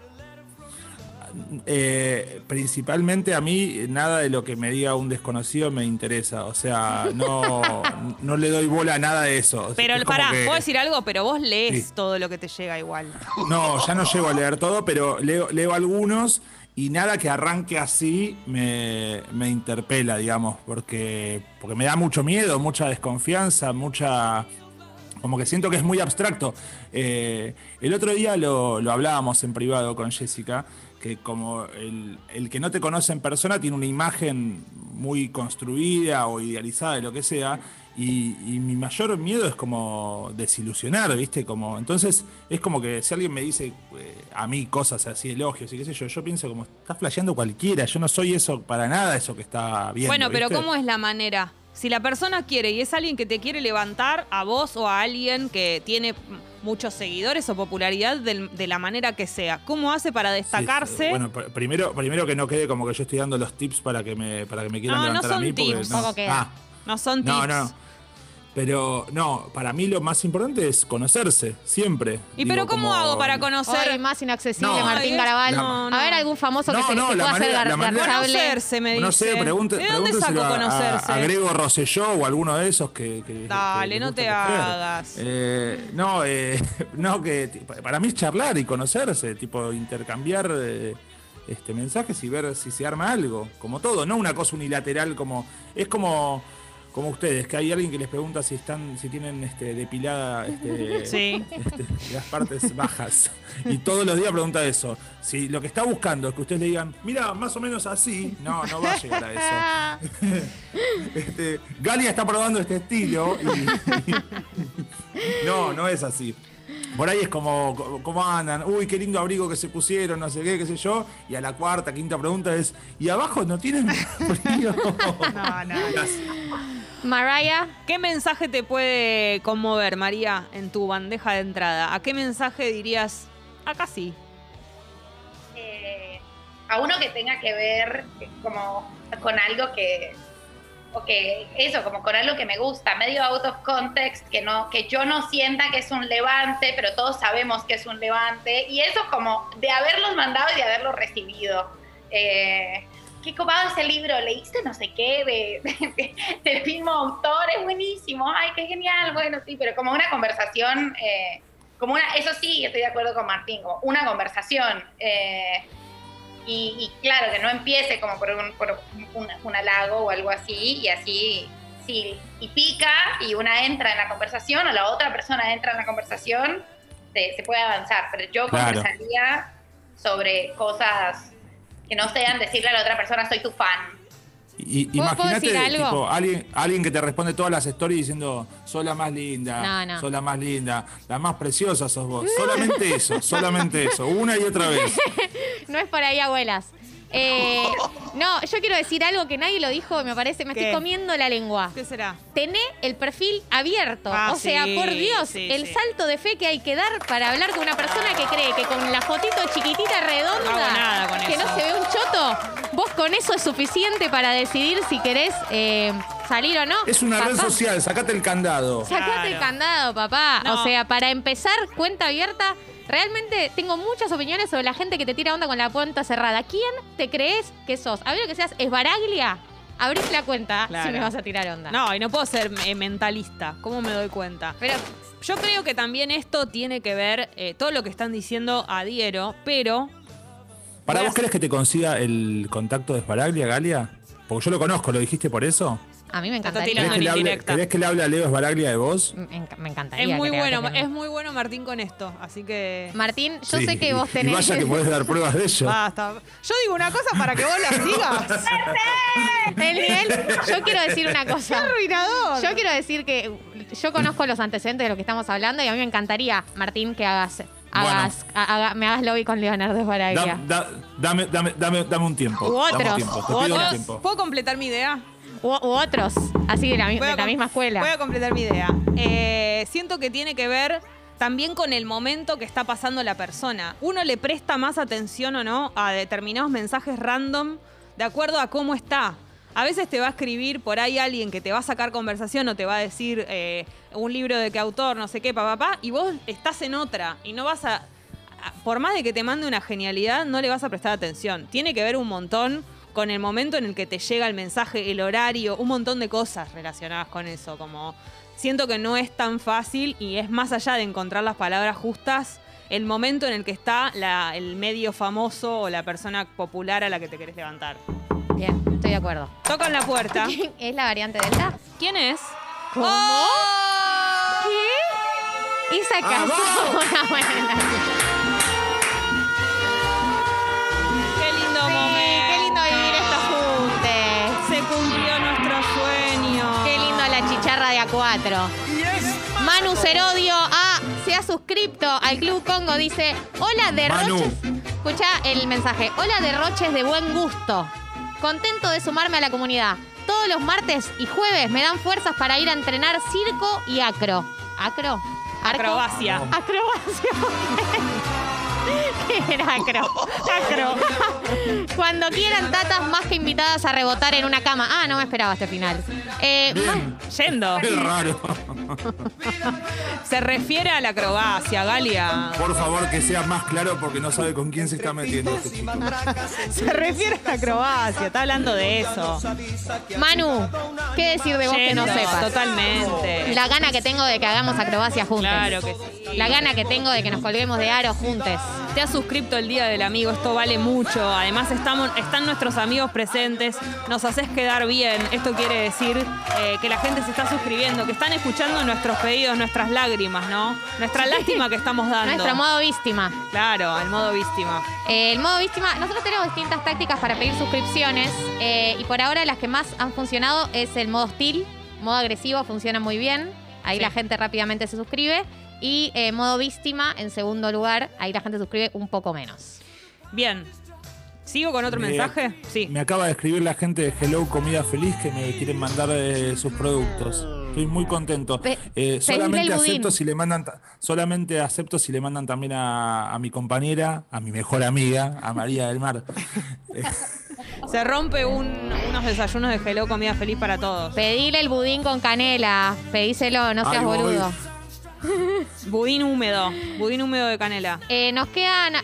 Eh, principalmente a mí nada de lo que me diga un desconocido me interesa. O sea, no, no le doy bola a nada de eso. Pero Es pará, que- puedo decir algo, pero vos lees Sí. todo lo que te llega igual. No, ya no llego a leer todo, pero leo, leo algunos y nada que arranque así me, me interpela, digamos, porque, porque me da mucho miedo, mucha desconfianza, mucha... Como que siento que es muy abstracto. Eh, el otro día lo, lo hablábamos en privado con Jessica, que como el, el que no te conoce en persona tiene una imagen muy construida o idealizada de lo que sea, y, y mi mayor miedo es como desilusionar, ¿viste? Como, entonces es como que si alguien me dice eh, a mí cosas así, elogios y qué sé yo, yo pienso como, está flasheando cualquiera, yo no soy eso para nada, eso que está viendo. bueno, pero. ¿cómo es la manera? Si la persona quiere y es alguien que te quiere levantar a vos o a alguien que tiene muchos seguidores o popularidad del- de, la manera que sea, ¿cómo hace para Sí, destacarse? bueno, pr- primero, primero que no quede como que yo estoy dando los tips para que me, para que me quieran No, no levantar a mí. porque no. Ah, no son tips. no, no. Pero no, para mí lo más importante es conocerse, siempre. ¿Y Digo, pero cómo como- hago para conocer? Hoy más inaccesible, No, Martín Ay, Garabal. no, no. A ver, algún famoso que No, se no, pueda manera- ser la manera-. Conocerse, me dice. No sé, pregunte, ¿De dónde saco a- conocerse? A, a Grego Rosselló o alguno de esos que. que- Dale, que no te coger. hagas. Eh, no, eh, no, que para mí es charlar y conocerse, tipo intercambiar eh, este, mensajes y ver si se arma algo, como todo, no una cosa unilateral como. Es como. Como ustedes, que hay alguien que les pregunta si están, si tienen este, depilada este, Sí. este, las partes bajas. Y todos los días pregunta eso. Si lo que está buscando es que ustedes le digan, mira, más o menos así, no, no va a llegar a eso. Este, Galia está probando este estilo y, no, no es así. Por ahí es como, ¿cómo andan? Uy, qué lindo abrigo que se pusieron, no sé qué, qué sé yo. Y a la cuarta, quinta pregunta es, ¿y abajo no tienen frío? No, no. Mariah, ¿Qué mensaje te puede conmover, María, en tu bandeja de entrada? ¿A qué mensaje dirías, acá sí? eh, a uno que tenga que ver eh, como con algo que o que eso como con algo que me gusta medio out of context que no que yo no sienta que es un levante pero todos sabemos que es un levante y eso como de haberlos mandado y de haberlos recibido eh, qué copado ese libro leíste no sé qué de, de- del mismo autor es buenísimo ay qué genial bueno sí pero como una conversación eh, como una, eso sí, estoy de acuerdo con Martín, como una conversación. eh, y, y claro, que no empiece como por un, por un, un halago o algo así, y así, sí, y pica, y una entra en la conversación, o la otra persona entra en la conversación, se, se puede avanzar. Pero yo Claro. conversaría sobre cosas que no sean decirle a la otra persona, soy tu fan. Y, ¿Puedo- puedo imagínate, tipo, alguien, alguien que te responde todas las stories diciendo, sos la más linda, No, no. sos la más linda, la más preciosa sos vos. Solamente eso, solamente eso, una y otra vez. no es por ahí, abuelas. Eh, no, yo quiero decir algo que nadie lo dijo, me parece, me ¿Qué? estoy comiendo la lengua. ¿Qué será? Tené el perfil abierto. Ah, o sea, sí, por Dios, sí, el sí. salto de fe que hay que dar para hablar con una persona que cree que con la fotito chiquitita redonda, No hago nada con que eso. no se ve un choto, vos con eso es suficiente para decidir si querés eh, salir o no. Es una red social, sacate el candado. Sacate el candado, papá. No. O sea, para empezar, cuenta abierta. Realmente tengo muchas opiniones sobre la gente que te tira onda con la cuenta cerrada. ¿Quién te crees que sos? A ver lo que seas, es Baraglia. Abrís la cuenta Claro. si me vas a tirar onda. No, y no puedo ser eh, mentalista. ¿Cómo me doy cuenta? Pero Yo creo que también esto tiene que ver, eh, todo lo que están diciendo adhiero, pero ¿Para vos crees que te consiga el contacto de Sparaglia, Galia? Porque yo lo conozco, ¿lo dijiste por eso? A mí me Te encantaría. tirando ¿Querés que, le hable, querés que le hable a Leo Baraglia de vos? Me, enc- me encantaría. Es muy que bueno, es muy bueno Martín con esto, así que Martín, yo Sí, sé que vos tenés. Y vaya que podés dar pruebas de ello. basta. Yo digo una cosa para que vos la sigas. El nivel, yo quiero decir una cosa. Arruinador. Yo quiero decir que yo conozco los antecedentes de lo que estamos hablando y a mí me encantaría, Martín, que hagas, hagas ha- haga- me hagas lobby con Leonardo Da- Baraglia. da- dame, dame, dame, dame un tiempo. U dame otros, un tiempo. Te pido un tiempo. ¿Puedo completar mi idea? U, u otros, así de la, mi- de misma escuela. Voy a completar mi idea. Eh, siento que tiene que ver también con el momento que está pasando la persona. Uno le presta más atención o no a determinados mensajes random de acuerdo a cómo está. A veces te va a escribir por ahí alguien que te va a sacar conversación o te va a decir eh, un libro de qué autor, no sé qué, papá, papá, y vos estás en otra y no vas a, a- Por más de que te mande una genialidad, no le vas a prestar atención. Tiene que ver un montón con el momento en el que te llega el mensaje, el horario, un montón de cosas relacionadas con eso. Como siento que no es tan fácil y es más allá de encontrar las palabras justas, el momento en el que está la- el medio famoso o la persona popular a la que te querés levantar. Bien, estoy de acuerdo. Tocan la puerta. ¿Es la variante delta? ¿Quién es? ¿Cómo? ¡Oh! ¿Qué? Esa ¡Ah, canción. buena. 4. Manu Cerodio ah, se ha suscrito al Club Congo. Dice: Hola, derroches. Escucha el mensaje. Hola, derroches de buen gusto. Contento de sumarme a la comunidad. Todos los martes y jueves me dan fuerzas para ir a entrenar circo y acro. ¿Acro? Acrobacia. Acrobacia. ¿Qué era acro? Acro. Cuando quieran, tatas más que invitadas a rebotar en una cama. Ah, no me esperaba este final. Eh. Yendo. Qué raro. Se refiere a la acrobacia, Galia. Por favor, que sea más claro porque no sabe con quién se está metiendo este chico. Se refiere a la acrobacia. Está hablando de eso. Manu, ¿qué decir de vos que no sepas? Totalmente. La gana que tengo de que hagamos acrobacia juntos. Claro que sí. La gana que tengo de que nos colguemos de aro juntos. Te has suscrito el Día del Amigo, esto vale mucho. Además estamos, están nuestros amigos presentes, nos haces quedar bien. Esto quiere decir eh, que la gente se está suscribiendo, que están escuchando nuestros pedidos, nuestras lágrimas, ¿no? Nuestra lástima que estamos dando. Nuestro modo víctima. Claro, el modo víctima. Eh, el modo víctima, nosotros tenemos distintas tácticas para pedir suscripciones eh, y por ahora las que más han funcionado es el modo hostil, modo agresivo funciona muy bien, ahí Sí. la gente rápidamente se suscribe y eh, modo víctima en segundo lugar, ahí la gente suscribe un poco menos. Bien. ¿Sigo con otro Me- mensaje? Sí. Me acaba de escribir la gente de Hello Comida Feliz que me quieren mandar eh, sus productos. Estoy muy contento. Pe- Eh, solamente acepto si le mandan solamente acepto si le mandan también a, a mi compañera, a mi mejor amiga, a María del Mar. Se rompe un- unos desayunos de Hello Comida Feliz para todos. Pedile el budín con canela, pedíselo, no seas voy. Budín húmedo. Budín húmedo de canela. Eh, nos quedan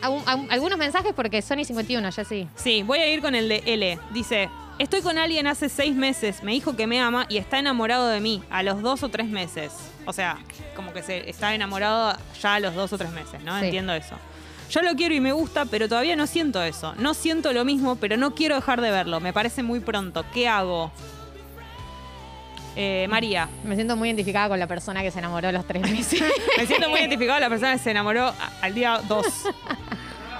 algunos mensajes porque Sony 51, ya sí. Sí, voy a ir con el de L. Dice, estoy con alguien hace seis meses, me dijo que me ama y está enamorado de mí a los dos o tres meses. O sea, como que se está enamorado ya a los dos o tres meses, ¿no? Sí. Entiendo eso. Yo lo quiero y me gusta, pero todavía no siento eso. No siento lo mismo, pero no quiero dejar de verlo. Me parece muy pronto. ¿Qué hago? Eh, María. Me siento muy identificada con la persona que se enamoró a los tres meses. Me siento muy identificado con la persona que se enamoró al día dos.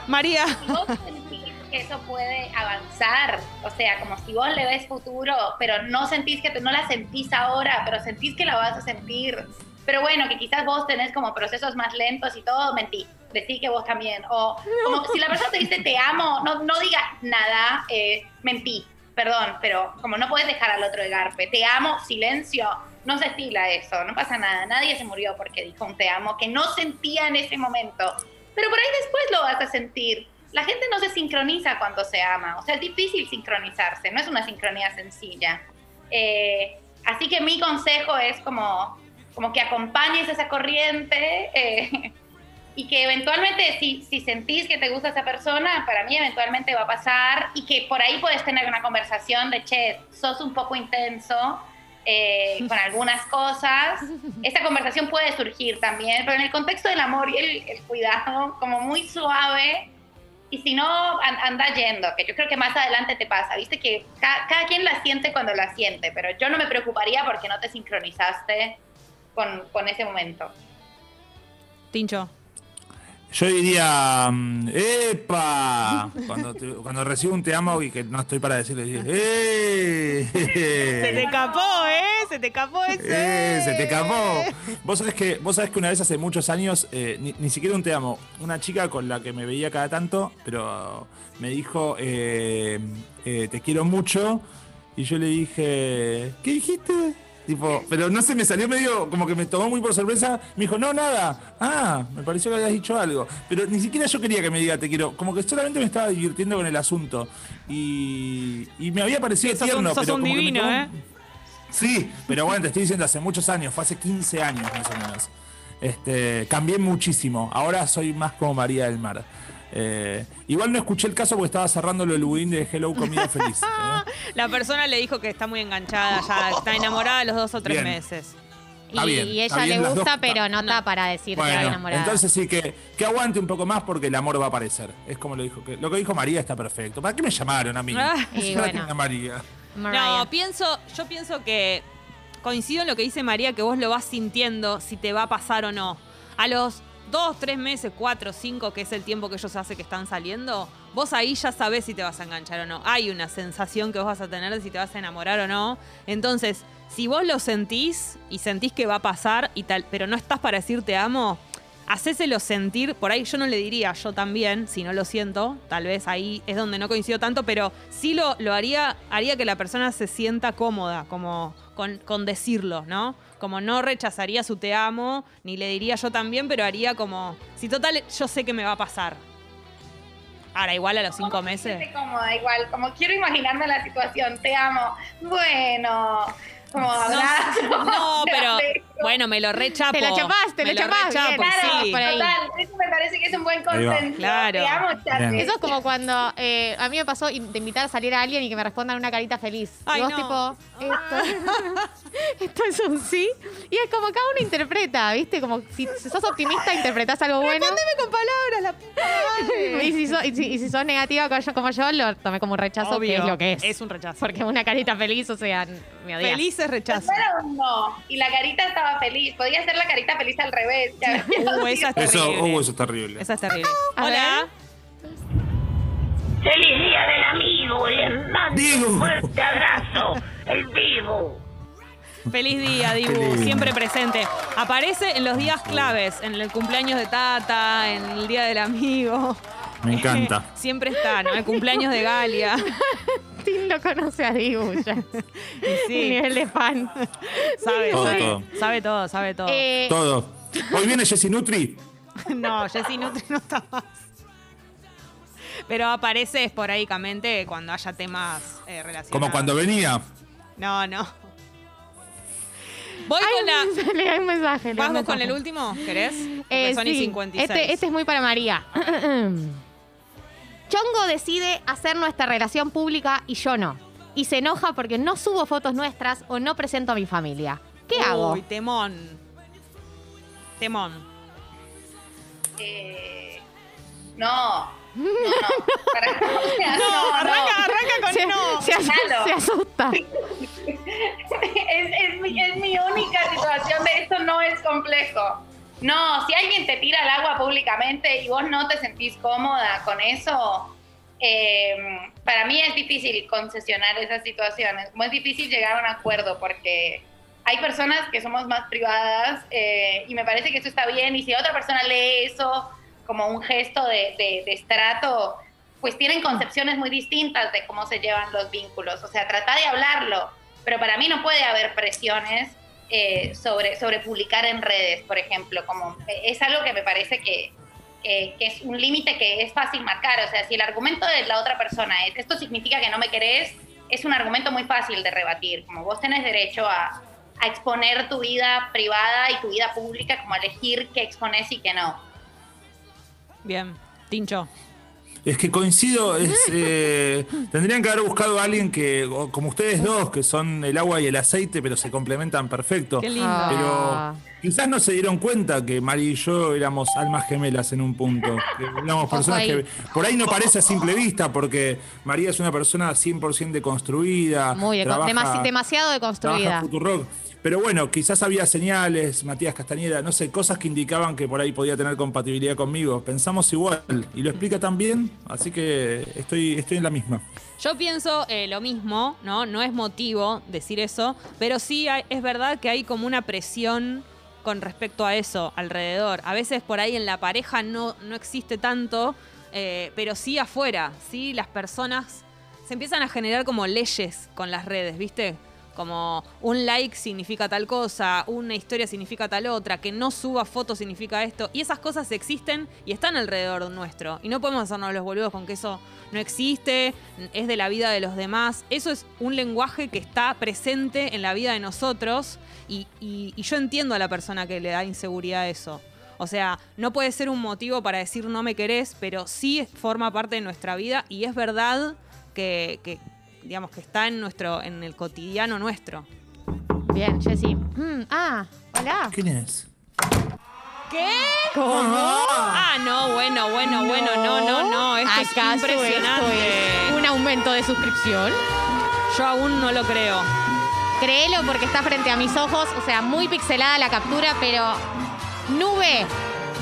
María. Si vos sentís que eso puede avanzar, o sea, como si vos le ves futuro, pero no sentís que te- no la sentís ahora, pero sentís que la vas a sentir. Pero bueno, que quizás vos tenés como procesos más lentos y todo, mentí. Decí que vos también. O como si la persona te dice te amo, no, no digas nada, eh, mentí. Perdón, pero como no puedes dejar al otro de garpe. Te amo, silencio. No se estila eso, no pasa nada. Nadie se murió porque dijo un te amo que no sentía en ese momento. Pero por ahí después lo vas a sentir. La gente no se sincroniza cuando se ama. O sea, es difícil sincronizarse. No es una sincronía sencilla. Eh, así que mi consejo es como, como que acompañes esa corriente eh, y que eventualmente si, si sentís que te gusta esa persona, para mí eventualmente va a pasar y que por ahí puedes tener una conversación de, che, sos un poco intenso eh, con algunas cosas. Esa conversación puede surgir también, pero en el contexto del amor y el, el cuidado, como muy suave y si no, an- anda yendo, que yo creo que más adelante te pasa, viste que ca- cada quien la siente cuando la siente, pero yo no me preocuparía porque no te sincronizaste con, con ese momento. Tincho. Yo diría, mm, ¡epa! Cuando, te- cuando recibo un te amo y que no estoy para decirle, ¡eh! Se te escapó, ¿eh? Se te escapó ese. ¡Eh! Se te escapó. Vos sabés que, vos sabés que una vez hace muchos años, eh, ni, ni siquiera un te amo, una chica con la que me veía cada tanto, pero me dijo, eh, eh, te quiero mucho. Y yo le dije, ¿qué dijiste? Tipo, pero no sé, me salió medio, como que me tomó muy por sorpresa. Me dijo, no, nada. Ah, me pareció que habías dicho algo. Pero ni siquiera yo quería que me diga te quiero. Como que solamente me estaba divirtiendo con el asunto. Y, y me había parecido tierno. sos pero como que me tomó- ¿eh? Sí, pero bueno, te estoy diciendo hace muchos años, fue hace 15 años más o menos. Este, cambié muchísimo. Ahora soy más como María del Mar. Eh, igual no escuché el caso porque estaba cerrando el budín de Hello Comida Feliz. ¿eh? La persona le dijo que está muy enganchada, ya está enamorada a los dos o tres Bien. meses. Y, Está bien, y está ella bien, le gusta, dos- pero no está para decir que está enamorada. entonces sí que, que aguante un poco más porque el amor va a aparecer. Es como lo dijo que lo que dijo María está perfecto. ¿Para qué me llamaron a mí? Ah. Y ¿Para qué bueno. a María? Mariah. No, pienso, yo pienso que coincido en lo que dice María, que vos lo vas sintiendo si te va a pasar o no. A los dos, tres meses, cuatro, cinco, que es el tiempo que ellos hace que están saliendo, vos ahí ya sabés si te vas a enganchar o no. Hay una sensación que vos vas a tener de si te vas a enamorar o no. Entonces, si vos lo sentís y sentís que va a pasar y tal, pero no estás para decir te amo, hacéselo sentir, por ahí yo no le diría yo también, si no lo siento, tal vez ahí es donde no coincido tanto, pero sí lo, lo haría, haría que la persona se sienta cómoda, como con, con decirlo, ¿no? Como no rechazaría su te amo, ni le diría yo también, pero haría como, si total, yo sé que me va a pasar. Ahora, igual a los cinco meses. Siente cómoda, igual, como quiero imaginarme la situación, te amo. Bueno, como abrazo. No, pero. Bueno, me lo rechapo. Te la chapaste, me lo bien. Claro, sí. total, eso me parece que es un buen consenso. Claro. Te amo, chate. Bien. Eso es como cuando eh, a mí me pasó de invitar a salir a alguien y que me respondan una carita feliz. Ay, y vos no. tipo, esto, esto es un sí. Y es como cada uno interpreta, ¿viste? Como si, si sos optimista interpretás algo bueno. con palabras, la puta madre. Y si, sos, y, si, y si sos negativa como yo, como yo, lo tomé como un rechazo, que es lo que es. Es un rechazo. Porque una carita feliz, o sea, me odias. Felices rechazo. Pero no, y la carita estaba feliz. Podía ser la carita feliz al revés. Uh, esa es Eso, terrible. oh, eso es terrible. Esa es terrible. A Hola. ¡Feliz Día del Amigo! Les mando Diego. un fuerte abrazo. El vivo. Feliz día, Dibu, lindo. siempre presente. Aparece en los días claves, en el cumpleaños de Tata, en el día del amigo. Me encanta. siempre está, ¿no? El cumpleaños de Galia. Tim lo conoce a Dibu ya. Sí, nivel de fan. sabe Todo, todo, todo. sabe todo, sabe todo. Eh, Todo. Hoy viene Jessy Nutri. No, Jessy Nutri no está más. Pero aparece esporádicamente cuando haya temas eh, relacionados. Como cuando venía. No, no. Voy con la... le hay un mensaje. le ¿Vamos con el último? ¿Querés? Eh, son sí. 56. Este, este es muy para María. Chongo decide hacer nuestra relación pública y yo no. Y se enoja porque no subo fotos nuestras o no presento a mi familia. ¿Qué hago? Uy, temón. Temón. Eh, no, no, no. Para, o sea, No, arranca, arranca con Se, no. se asu- Claro. se asusta. es, es mi, es mi única situación de esto no es complejo. No, si alguien te tira al agua públicamente y vos no te sentís cómoda con eso, eh, para mí es difícil concesionar esas situaciones. Muy difícil llegar a un acuerdo porque hay personas que somos más privadas eh, y me parece que eso está bien. Y si otra persona lee eso como un gesto de, de, de estrato, pues tienen concepciones muy distintas de cómo se llevan los vínculos. O sea, trata de hablarlo, pero para mí no puede haber presiones eh, sobre, sobre publicar en redes, por ejemplo. Como, eh, es algo que me parece que, es un límite que es fácil marcar. O sea, si el argumento de la otra persona es esto significa que no me querés, es un argumento muy fácil de rebatir. Como vos tenés derecho a, a exponer tu vida privada y tu vida pública, como a elegir qué expones y qué no. Bien. Tincho. Es que coincido, es, eh, tendrían que haber buscado a alguien que, como ustedes dos, que son el agua y el aceite, pero se complementan perfecto. Qué lindo. Ah. Pero quizás no se dieron cuenta que Mari y yo éramos almas gemelas en un punto. Que éramos personas ahí. que por ahí no parece a simple vista, porque María es una persona 100% deconstruida. Muy de- trabaja- demasi- demasiado trabaja deconstruida. Futurock. Pero bueno, quizás había señales, Matías Castañeda, no sé, cosas que indicaban que por ahí podía tener compatibilidad conmigo. Pensamos igual y lo explica tan bien, así que estoy, estoy en la misma. Yo pienso eh, lo mismo, ¿no? No es motivo decir eso, pero sí es verdad que hay como una presión con respecto a eso alrededor. A veces por ahí en la pareja no, no existe tanto, eh, pero sí afuera, sí las personas se empiezan a generar como leyes con las redes, ¿viste? Como un like significa tal cosa, una historia significa tal otra, que no suba fotos significa esto. Y esas cosas existen y están alrededor nuestro. Y no podemos hacernos los boludos con que eso no existe, es de la vida de los demás. Eso es un lenguaje que está presente en la vida de nosotros y, yo entiendo a la persona que le da inseguridad a eso. O sea, no puede ser un motivo para decir no me querés, pero sí forma parte de nuestra vida y es verdad que, digamos, que está en, nuestro, en el cotidiano nuestro. Bien, Jessy. Mm, ah, hola. ¿Quién es? ¿Qué? Ah, no, bueno, bueno, bueno, no, no, no. Esto es ¿Acaso impresionante. esto es un aumento de suscripción? Yo aún no lo creo. Créelo porque está frente a mis ojos, o sea, muy pixelada la captura, pero Nube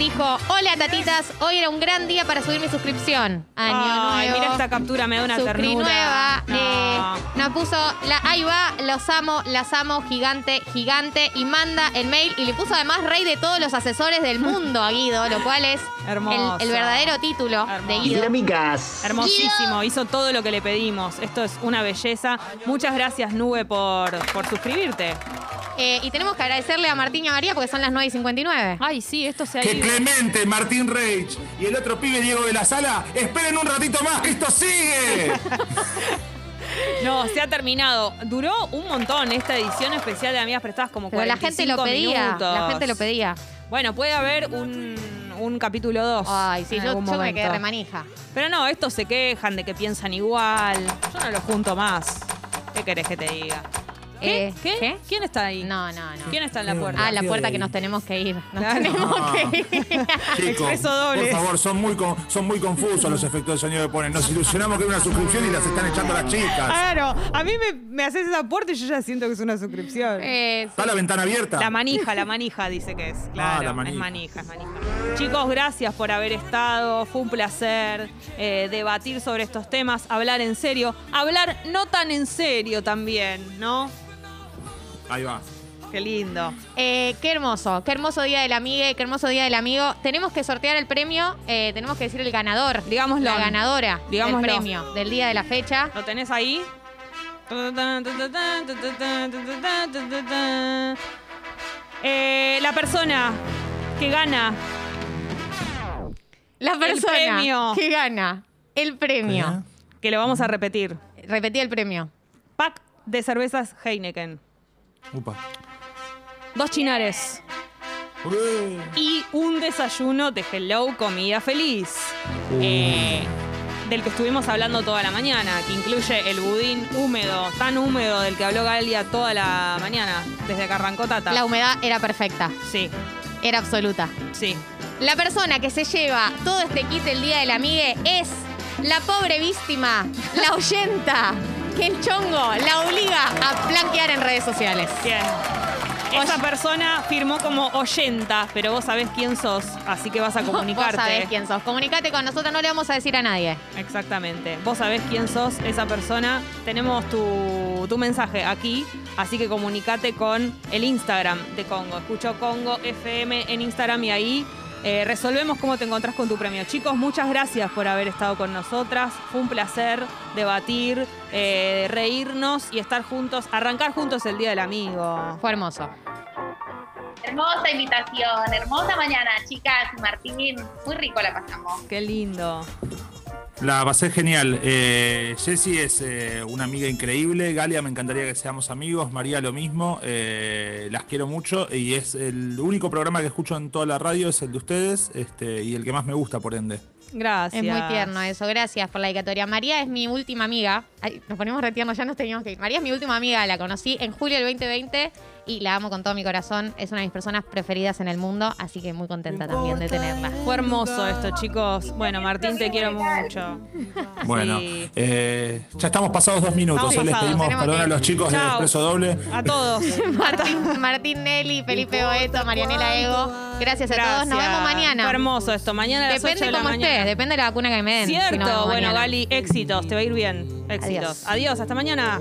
dijo, hola tatitas, hoy era un gran día para subir mi suscripción. Año Ay, nuevo. mira esta captura, me da una Suscri ternura. nueva. No. eh, nos puso, la, ahí va, los amo, las amo, gigante, gigante, y manda el mail y le puso además rey de todos los asesores del mundo a Guido, lo cual es Hermoso. el, el verdadero título de Hermoso. Guido. Dinámicas. Hermosísimo, hizo todo lo que le pedimos. Esto es una belleza. Muchas gracias, Nube, por, por suscribirte. Eh, y tenemos que agradecerle a Martín y a María porque son las 9 y 59. Ay, sí, esto se ha Que ido. Clemente, Martín Reich y el otro pibe Diego de la Sala, esperen un ratito más, que esto sigue. No, se ha terminado. Duró un montón esta edición especial de Amigas Prestadas, como Pero la 45 gente lo pedía, minutos. la gente lo pedía. Bueno, puede haber un, un capítulo 2. Ay, sí, yo, yo me quedé remanija. Pero no, estos se quejan de que piensan igual. Yo no los junto más. ¿Qué querés que te diga? ¿Qué? Eh, ¿Qué? ¿qué? ¿Quién está ahí? No, no, no. ¿Quién está en la puerta? Ah, la puerta que nos tenemos que ir. Nos Claro. tenemos que ir. Chicos, Expreso doble. por favor, son muy, con- son muy confusos los efectos de sonido que ponen. Nos ilusionamos que era una suscripción y las están echando las chicas. Claro, a mí me, me haces esa puerta y yo ya siento que es una suscripción. Eh, ¿Está la ventana abierta? La manija, la manija dice que es. Claro, la manija. es manija, es manija. Chicos, gracias por haber estado. Fue un placer eh, debatir sobre estos temas, hablar en serio, hablar no tan en serio también, ¿no? Ahí va. Qué lindo. eh, qué hermoso, qué hermoso día del amigue, qué hermoso día del amigo. Tenemos que sortear el premio, eh, tenemos que decir el ganador. Digámoslo. La ganadora Digámoslo. del premio del día de la fecha. ¿Lo tenés ahí? Eh, la persona que gana La persona premio. que gana el premio. que lo vamos a repetir. Repetí el premio. Pack de cervezas Heineken. Upa. Dos chinares. Y un desayuno de Hello Comida Feliz. Eh, del que estuvimos hablando toda la mañana, que incluye el budín húmedo, tan húmedo del que habló Galia toda la mañana, desde que arrancó Tata. La humedad era perfecta, Sí, era absoluta. sí. La persona que se lleva todo este kit el día del amigue es la pobre víctima, la oyenta, el chongo la obliga a blanquear en redes sociales. Bien. Esa persona firmó como oyenta, pero vos sabés quién sos, así que vas a comunicarte. Vos sabés quién sos. Comunicate con nosotros, no le vamos a decir a nadie. Exactamente. Vos sabés quién sos esa persona. Tenemos tu, tu mensaje aquí, así que comunicate con el Instagram de Congo. Escucho Congo FM en Instagram y ahí eh, resolvemos cómo te encontrás con tu premio. Chicos, muchas gracias por haber estado con nosotras. Fue un placer debatir, eh, reírnos y estar juntos, arrancar juntos el Día del Amigo. Fue hermoso. Hermosa invitación, hermosa mañana, chicas y Martín. Muy rico la pasamos. Qué lindo. La pasé genial. Eh, Jessy es eh, una amiga increíble. Galia, me encantaría que seamos amigos. María, lo mismo. Eh, las quiero mucho. Y es el único programa que escucho en toda la radio, es el de ustedes. Este, y el que más me gusta, por ende. Gracias. Es muy tierno eso. Gracias por la dedicatoria. María es mi última amiga. Ay, nos ponemos retiernos, ya nos teníamos que ir. María es mi última amiga, la conocí en julio del 2020 y la amo con todo mi corazón. Es una de mis personas preferidas en el mundo, así que muy contenta también de tenerla. Fue hermoso esto, chicos. Bueno, Martín, te quiero mucho. Bueno, Sí. eh, ya estamos pasados dos minutos. Hoy les pedimos perdón que- a los chicos de Chao. Expreso Doble. A todos. Martín, Martín Nelly, Felipe Boeto, Marianela Ego. Gracias a todos. Nos vemos mañana. Fue hermoso esto. Mañana a las 8 Depende de la cómo esté, depende de la vacuna que me den. Cierto. bueno. Gali, éxitos. Te va a ir bien. Éxitos. Adiós. Adiós. Hasta mañana.